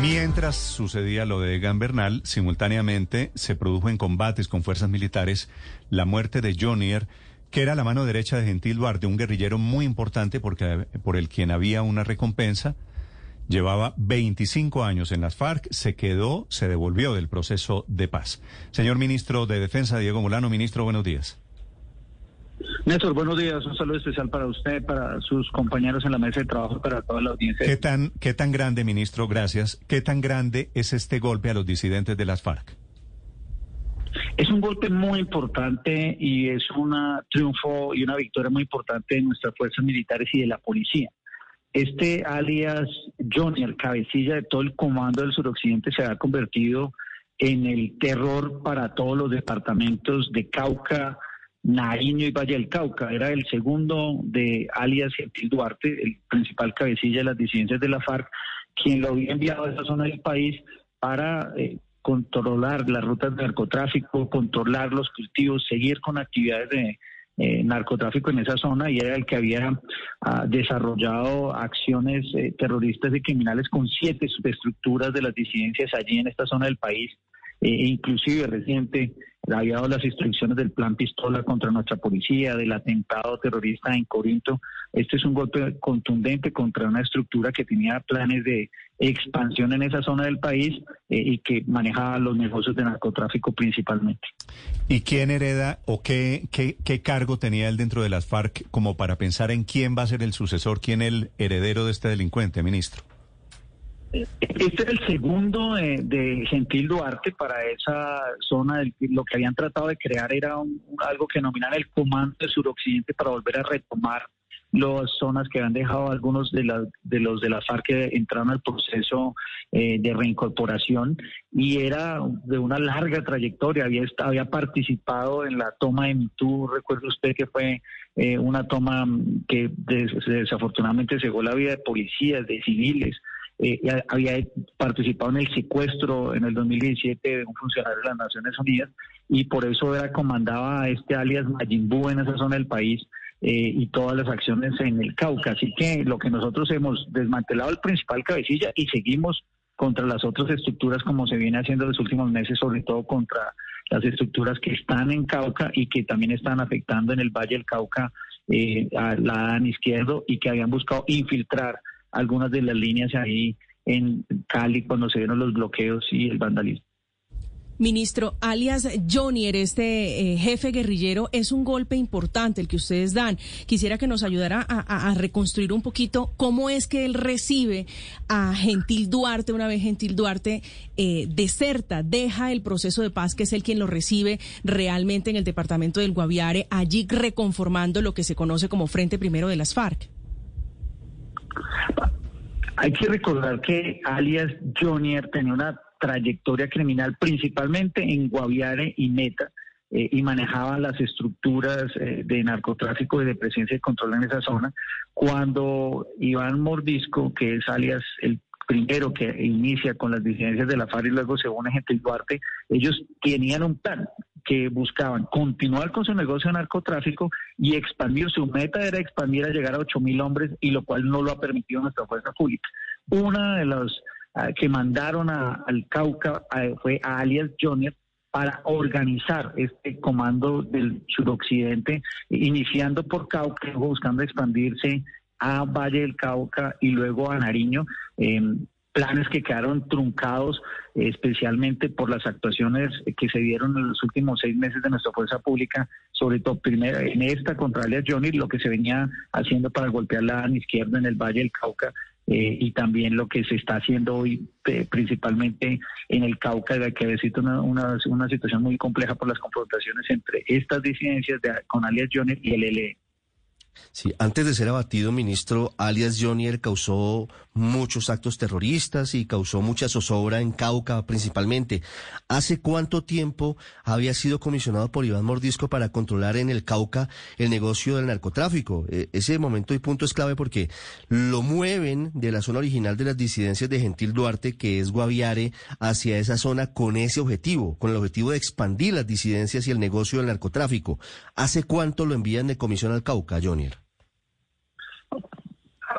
Mientras sucedía lo de Egan Bernal, simultáneamente se produjo en combates con fuerzas militares la muerte de Jonier, que era la mano derecha de Gentil Duarte, un guerrillero muy importante porque, por el quien había una recompensa. Llevaba 25 años en las FARC, se quedó, se devolvió del proceso de paz. Señor ministro de Defensa, Diego Molano, ministro, buenos días. Néstor, buenos días. Un saludo especial para usted, para sus compañeros en la mesa de trabajo, para toda la audiencia. ¿Qué tan, qué tan grande, ministro, gracias, qué tan grande es este golpe a los disidentes de las FARC? Es un golpe muy importante y es un triunfo y una victoria muy importante de nuestras fuerzas militares y de la policía. Este alias Johnny, el cabecilla de todo el comando del suroccidente, se ha convertido en el terror para todos los departamentos de Cauca, Nariño y Valle del Cauca. Era el segundo de alias Gentil Duarte, el principal cabecilla de las disidencias de la FARC, quien lo había enviado a esa zona del país para eh, controlar las rutas de narcotráfico, controlar los cultivos, seguir con actividades de eh, narcotráfico en esa zona y era el que había ah, desarrollado acciones eh, terroristas y criminales con siete subestructuras de las disidencias allí en esta zona del país. E inclusive reciente había dado las instrucciones del plan pistola contra nuestra policía, del atentado terrorista en Corinto. Este es un golpe contundente contra una estructura que tenía planes de expansión en esa zona del país eh, y que manejaba los negocios de narcotráfico principalmente. ¿Y quién hereda o qué, qué, qué cargo tenía él dentro de las FARC como para pensar en quién va a ser el sucesor, quién el heredero de este delincuente, ministro? Este es el segundo de, Gentil Duarte para esa zona. lo que habían tratado de crear era algo que denominan el Comando de Suroccidente para volver a retomar las zonas que habían dejado algunos de, de los de la FARC que entraron al proceso eh, de reincorporación y era de una larga trayectoria. Había, había participado en la toma de Mitú, recuerda usted que fue eh, una toma que desafortunadamente cegó la vida de policías, de civiles. Eh, había participado en el secuestro en el 2017 de un funcionario de las Naciones Unidas y por eso era comandaba este alias Majimbu en esa zona del país eh, y todas las acciones en el Cauca. Así que lo que nosotros hemos desmantelado el principal cabecilla y seguimos contra las otras estructuras como se viene haciendo en los últimos meses, sobre todo contra las estructuras que están en Cauca y que también están afectando en el Valle del Cauca eh, a la izquierdo y que habían buscado infiltrar algunas de las líneas ahí en Cali cuando se dieron los bloqueos y el vandalismo. Ministro, alias Jonier, este eh, jefe guerrillero, es un golpe importante el que ustedes dan. Quisiera que nos ayudara a, reconstruir un poquito cómo es que él recibe a Gentil Duarte, una vez Gentil Duarte eh, deserta, deja el proceso de paz, que es el quien lo recibe realmente en el departamento del Guaviare, allí reconformando lo que se conoce como Frente Primero de las FARC. Hay que recordar que alias Jonier tenía una trayectoria criminal principalmente en Guaviare y Meta eh, y manejaba las estructuras eh, de narcotráfico y de presencia y control en esa zona. Cuando Iván Mordisco, que es alias el primero que inicia con las disidencias de la FARC y luego se une gente Duarte, ellos tenían un plan que buscaban continuar con su negocio de narcotráfico y expandir. Su meta era expandir a llegar a 8 mil hombres y lo cual no lo ha permitido nuestra fuerza pública. Una de los ah, que mandaron al Cauca fue a alias Junior para organizar este comando del suroccidente, iniciando por Cauca, buscando expandirse a Valle del Cauca y luego a Nariño. Em, planes que quedaron truncados especialmente por las actuaciones que se dieron en los últimos seis meses de nuestra fuerza pública, sobre todo primero en esta contra alias Johnny, lo que se venía haciendo para golpear la izquierda en el Valle del Cauca eh, y también lo que se está haciendo hoy eh, principalmente en el Cauca, de que ha una, una, una, situación muy compleja por las confrontaciones entre estas disidencias de, con alias Johnny y el LE. Sí, antes de ser abatido, ministro, alias Jonier causó muchos actos terroristas y causó mucha zozobra en Cauca principalmente. ¿Hace cuánto tiempo había sido comisionado por Iván Mordisco para controlar en el Cauca el negocio del narcotráfico? E, ese momento y punto es clave porque lo mueven de la zona original de las disidencias de Gentil Duarte, que es Guaviare, hacia esa zona con ese objetivo, con el objetivo de expandir las disidencias y el negocio del narcotráfico. ¿Hace cuánto lo envían de comisión al Cauca, Jonier?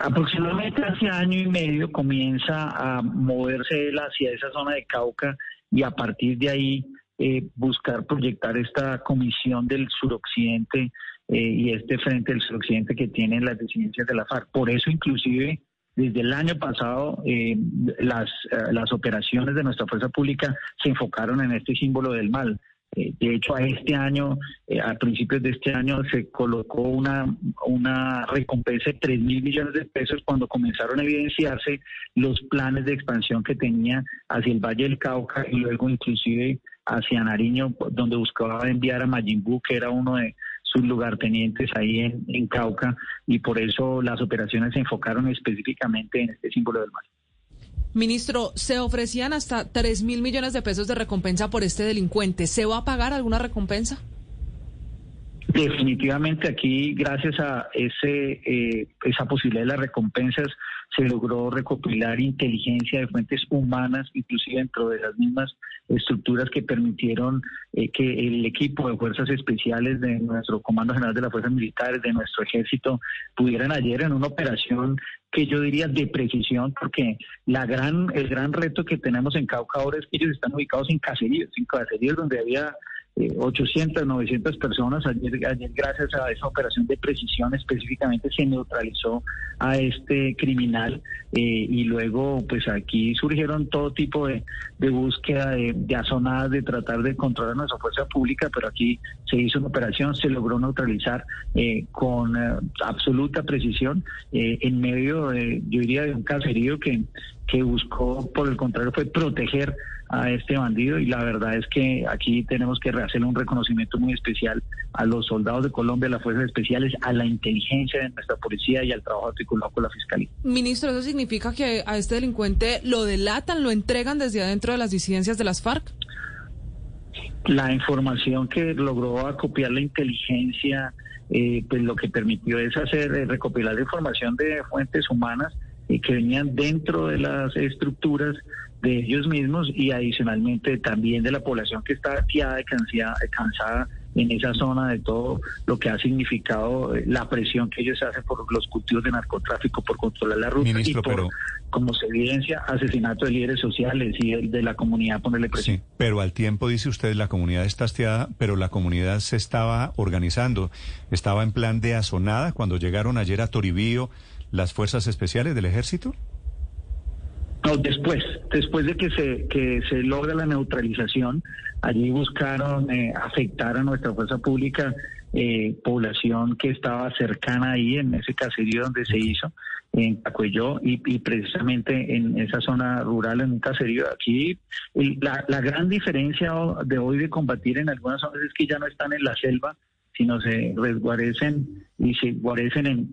Aproximadamente hace año y medio comienza a moverse él hacia esa zona de Cauca y a partir de ahí eh, buscar proyectar esta comisión del suroccidente eh, y este frente del suroccidente que tienen las disidencias de la FARC. Por eso inclusive desde el año pasado eh, las, las operaciones de nuestra fuerza pública se enfocaron en este símbolo del mal. Eh, de hecho, a este año, eh, a principios de este año, se colocó una, una recompensa de 3 mil millones de pesos cuando comenzaron a evidenciarse los planes de expansión que tenía hacia el Valle del Cauca y luego inclusive hacia Nariño, donde buscaba enviar a Mayimbu, que era uno de sus lugartenientes ahí en, en Cauca, y por eso las operaciones se enfocaron específicamente en este símbolo del mar. Ministro, se ofrecían hasta 3 mil millones de pesos de recompensa por este delincuente. ¿Se va a pagar alguna recompensa? Definitivamente aquí, gracias a ese eh, esa posibilidad de las recompensas, se logró recopilar inteligencia de fuentes humanas, inclusive dentro de las mismas estructuras que permitieron eh, que el equipo de fuerzas especiales de nuestro Comando General de las Fuerzas Militares, de nuestro ejército, pudieran ayer en una operación que yo diría de precisión, porque la gran, el gran reto que tenemos en Cauca ahora es que ellos están ubicados en caseríos, en caseríos donde había 800, eh, 900 personas. Ayer, gracias a esa operación de precisión, específicamente se neutralizó a este criminal eh, y luego, pues aquí surgieron todo tipo de, búsqueda de, de azonadas, de tratar de controlar nuestra fuerza pública, pero aquí se hizo una operación, se logró neutralizar eh, con absoluta precisión en medio, de, yo diría, de un caserío que, que buscó, por el contrario, fue proteger a este bandido y la verdad es que aquí tenemos que hacer un reconocimiento muy especial a los soldados de Colombia, a las fuerzas especiales, a la inteligencia de nuestra policía y al trabajo articulado con la fiscalía. Ministro, ¿eso significa que a este delincuente lo delatan, lo entregan desde adentro de las disidencias de las FARC? La información que logró acopiar la inteligencia, eh, pues lo que permitió es hacer, eh, recopilar la información de fuentes humanas y que venían dentro de las estructuras de ellos mismos y adicionalmente también de la población que está fiada y cansada en esa zona de todo lo que ha significado eh, la presión que ellos hacen por los cultivos de narcotráfico, por controlar la ruta y por, como se evidencia, asesinato de líderes sociales y el de la comunidad ponerle presión. Sí, pero al tiempo, dice usted, la comunidad está hastiada, pero la comunidad se estaba organizando, estaba en plan de azonada cuando llegaron ayer a Toribío las fuerzas especiales del ejército? Después, después de que se, que se logra la neutralización, allí buscaron eh, afectar a nuestra fuerza pública, eh, población que estaba cercana ahí en ese caserío donde se hizo, en Cacuelló, y, precisamente en esa zona rural, en un caserío. Aquí, la, la gran diferencia de hoy de combatir en algunas zonas es que ya no están en la selva, sino se resguarecen y se guarecen en,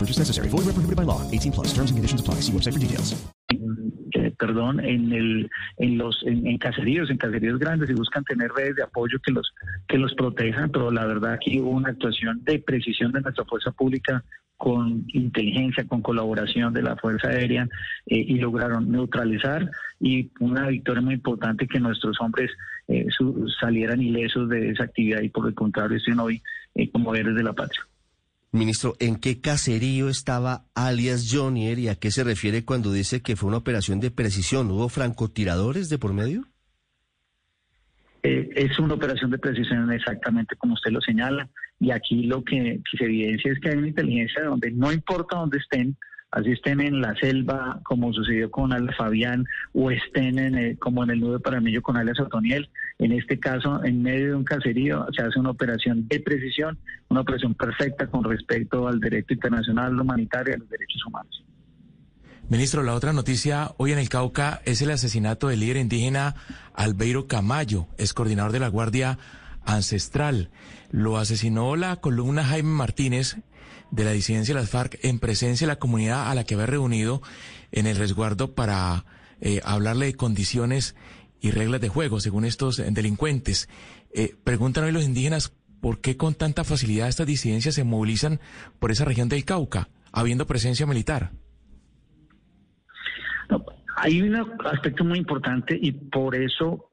Purchase necessary. Void where prohibited by law. 18 plus. Terms and conditions apply. See website for details. Eh, perdón, en el, en los, en, en, caseríos, en caseríos grandes y buscan tener redes de apoyo que los, que los protejan, pero la verdad aquí hubo una actuación de precisión de nuestra fuerza pública con inteligencia, con colaboración de la Fuerza Aérea eh, y lograron neutralizar y una victoria muy importante que nuestros hombres eh, su, salieran ilesos de esa actividad y por el contrario estén hoy eh, como héroes de la patria. Ministro, ¿en qué caserío estaba alias Jonier y a qué se refiere cuando dice que fue una operación de precisión? ¿Hubo francotiradores de por medio? Eh, es una operación de precisión exactamente como usted lo señala. Y aquí lo que, se evidencia es que hay una inteligencia donde no importa dónde estén, así estén en la selva, como sucedió con Al Fabián, o estén en, eh, como en el nudo de Paramillo con alias Otoniel. En este caso, en medio de un caserío, se hace una operación de precisión, una operación perfecta con respecto al derecho internacional, humanitario y a los derechos humanos. Ministro, la otra noticia hoy en el Cauca es el asesinato del líder indígena Albeiro Camayo, es coordinador de la Guardia Ancestral. Lo asesinó la columna Jaime Martínez de la disidencia de las FARC en presencia de la comunidad a la que había reunido en el resguardo para eh, hablarle de condiciones y reglas de juego según estos delincuentes. Eh, preguntan hoy los indígenas por qué con tanta facilidad estas disidencias se movilizan por esa región del Cauca, habiendo presencia militar hay un aspecto muy importante y por eso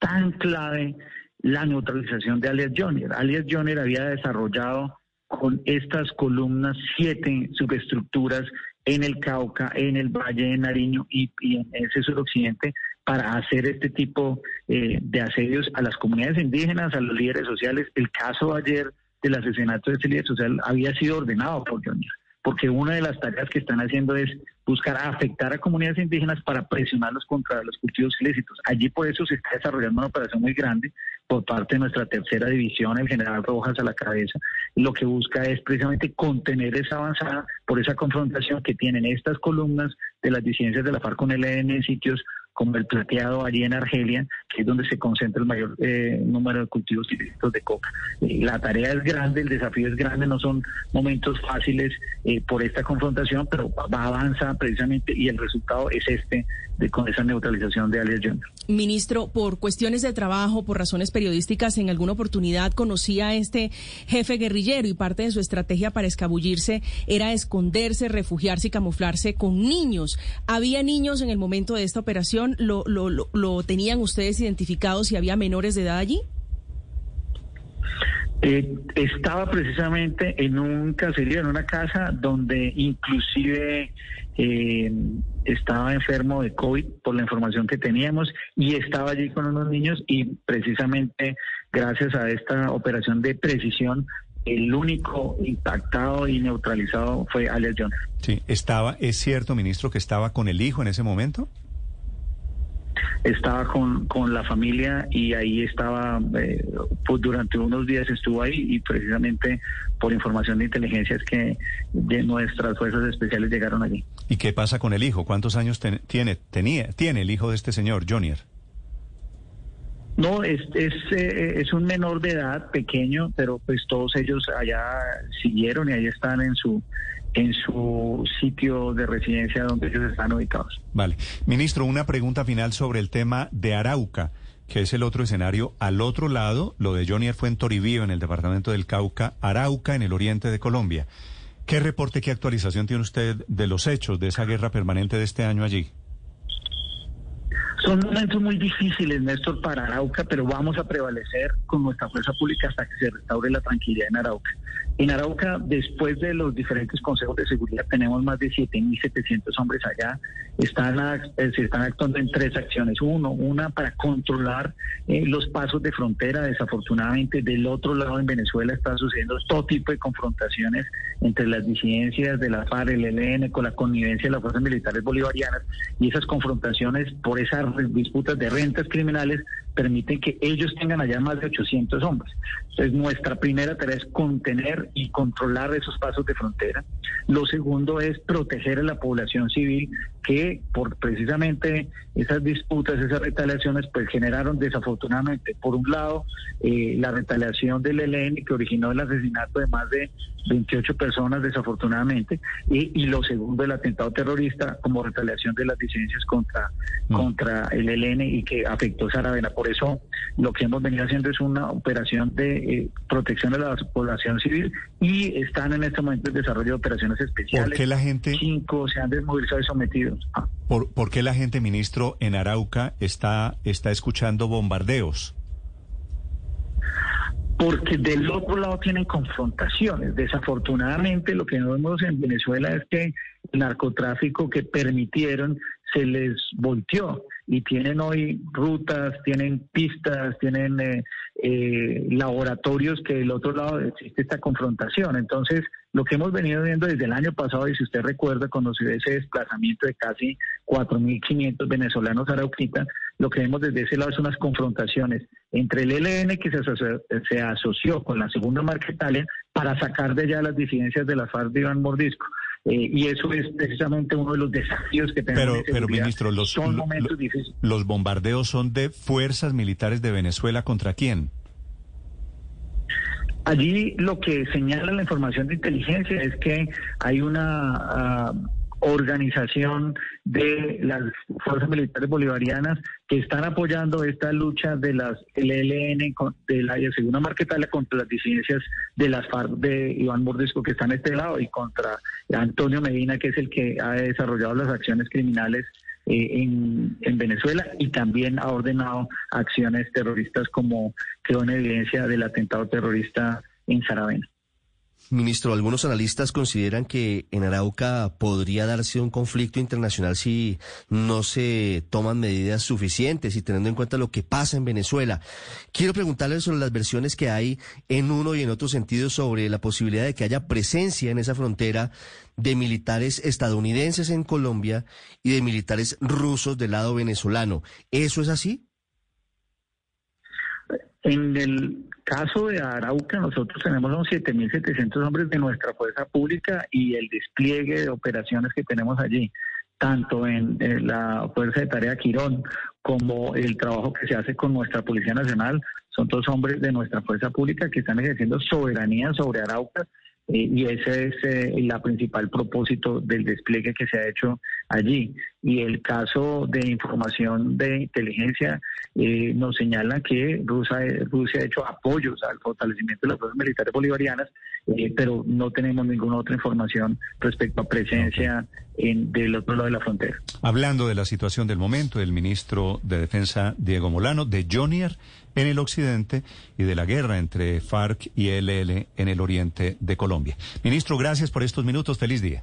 tan clave la neutralización de alias Joner. Alias Joner había desarrollado con estas columnas siete subestructuras en el Cauca, en el Valle de Nariño y, en ese suroccidente para hacer este tipo eh, de asedios a las comunidades indígenas, a los líderes sociales. El caso ayer del asesinato de ese líder social había sido ordenado por Joner porque una de las tareas que están haciendo es buscar afectar a comunidades indígenas para presionarlos contra los cultivos ilícitos. Allí por eso se está desarrollando una operación muy grande por parte de nuestra tercera división, el general Rojas a la cabeza. Lo que busca es precisamente contener esa avanzada por esa confrontación que tienen estas columnas de las disidencias de la FARC con el EN en sitios como el plateado allí en Argelia, que es donde se concentra el mayor eh, número de cultivos ilícitos de coca. Eh, la tarea es grande, el desafío es grande, no son momentos fáciles eh, por esta confrontación, pero va avanza precisamente y el resultado es este de con esa neutralización de alias Junior. Ministro, por cuestiones de trabajo, por razones periodísticas, en alguna oportunidad conocí a este jefe guerrillero y parte de su estrategia para escabullirse era esconderse, refugiarse y camuflarse con niños. ¿Había niños en el momento de esta operación? ¿Lo, lo, lo, tenían ustedes identificado si había menores de edad allí? Eh, estaba precisamente en un caserío, en una casa donde inclusive eh, estaba enfermo de COVID por la información que teníamos y estaba allí con unos niños y precisamente gracias a esta operación de precisión el único impactado y neutralizado fue Alias Jones. Sí, estaba, es cierto, ministro, que estaba con el hijo en ese momento estaba con, con la familia y ahí estaba, eh, pues durante unos días estuvo ahí y precisamente por información de inteligencia es que de nuestras fuerzas especiales llegaron allí. ¿Y qué pasa con el hijo? ¿Cuántos años tiene, tenía, tiene el hijo de este señor, Jonier? No, es, es, eh, es un menor de edad, pequeño, pero pues todos ellos allá siguieron y ahí están en su en su sitio de residencia donde ellos están ubicados. Vale. Ministro, una pregunta final sobre el tema de Arauca, que es el otro escenario. Al otro lado, lo de Johnny fue en Toribío, en el departamento del Cauca, Arauca, en el oriente de Colombia. ¿Qué reporte, qué actualización tiene usted de los hechos de esa guerra permanente de este año allí? Son momentos muy difíciles, Néstor, para Arauca, pero vamos a prevalecer con nuestra fuerza pública hasta que se restaure la tranquilidad en Arauca. En Arauca, después de los diferentes consejos de seguridad, tenemos más de 7.700 hombres allá. Están, eh, se están actuando en tres acciones. Uno, una para controlar eh, los pasos de frontera. Desafortunadamente, del otro lado en Venezuela están sucediendo todo tipo de confrontaciones entre las disidencias de la FARC, el ELN, con la connivencia de las fuerzas militares bolivarianas. Y esas confrontaciones por esas disputas de rentas criminales permiten que ellos tengan allá más de 800 hombres. Entonces, nuestra primera tarea es contener y controlar esos pasos de frontera. Lo segundo es proteger a la población civil que por precisamente esas disputas, esas retaliaciones, pues generaron desafortunadamente, por un lado, eh, la retaliación del ELN que originó el asesinato de más de 28 personas desafortunadamente, y, y lo segundo, el atentado terrorista como retaliación de las disidencias contra, mm. contra el ELN y que afectó a Saravena. Por eso lo que hemos venido haciendo es una operación de eh, protección de la población civil y están en este momento en desarrollo de operaciones especiales. ¿Por qué la gente... Cinco se han desmovilizado y sometidos. Ah. ¿Por, ¿Por qué la gente, ministro, en Arauca está, está escuchando bombardeos? porque del otro lado tienen confrontaciones. Desafortunadamente lo que vemos en Venezuela es que el narcotráfico que permitieron se les volteó y tienen hoy rutas, tienen pistas, tienen eh, eh, laboratorios que del otro lado existe esta confrontación. Entonces, lo que hemos venido viendo desde el año pasado, y si usted recuerda, cuando se ese desplazamiento de casi 4.500 venezolanos a Arauquita, lo que vemos desde ese lado es unas confrontaciones entre el ELN que se asoció, se asoció con la segunda Marquetalia para sacar de allá las disidencias de la FARC de Iván Mordisco. Eh, y eso es precisamente uno de los desafíos que tenemos. Pero, pero ministro, los, son momentos difíciles. los bombardeos son de fuerzas militares de Venezuela contra quién? Allí lo que señala la información de inteligencia es que hay una ah, organización de las fuerzas militares bolivarianas que están apoyando esta lucha de las LLN de la segunda Marquetalia contra las disidencias de las FARC de Iván Mordesco que están a este lado y contra Antonio Medina que es el que ha desarrollado las acciones criminales eh, en, en, Venezuela y también ha ordenado acciones terroristas como quedó en evidencia del atentado terrorista en Saravena. Ministro, algunos analistas consideran que en Arauca podría darse un conflicto internacional si no se toman medidas suficientes y teniendo en cuenta lo que pasa en Venezuela. Quiero preguntarle sobre las versiones que hay en uno y en otro sentido sobre la posibilidad de que haya presencia en esa frontera de militares estadounidenses en Colombia y de militares rusos del lado venezolano. ¿Eso es así? En el caso de Arauca, nosotros tenemos unos 7.700 hombres de nuestra fuerza pública y el despliegue de operaciones que tenemos allí, tanto en, la Fuerza de Tarea Quirón como el trabajo que se hace con nuestra Policía Nacional, son todos hombres de nuestra fuerza pública que están ejerciendo soberanía sobre Arauca eh, y ese es eh, la principal propósito del despliegue que se ha hecho allí. Y el caso de información de inteligencia eh, nos señala que Rusia, Rusia ha hecho apoyos al fortalecimiento de las fuerzas militares bolivarianas, pero no tenemos ninguna otra información respecto a presencia en, del otro lado de la frontera. Hablando de la situación del momento, el ministro de Defensa Diego Molano, de Jonier en el occidente y de la guerra entre FARC y ELL en el oriente de Colombia. Ministro, gracias por estos minutos. Feliz día.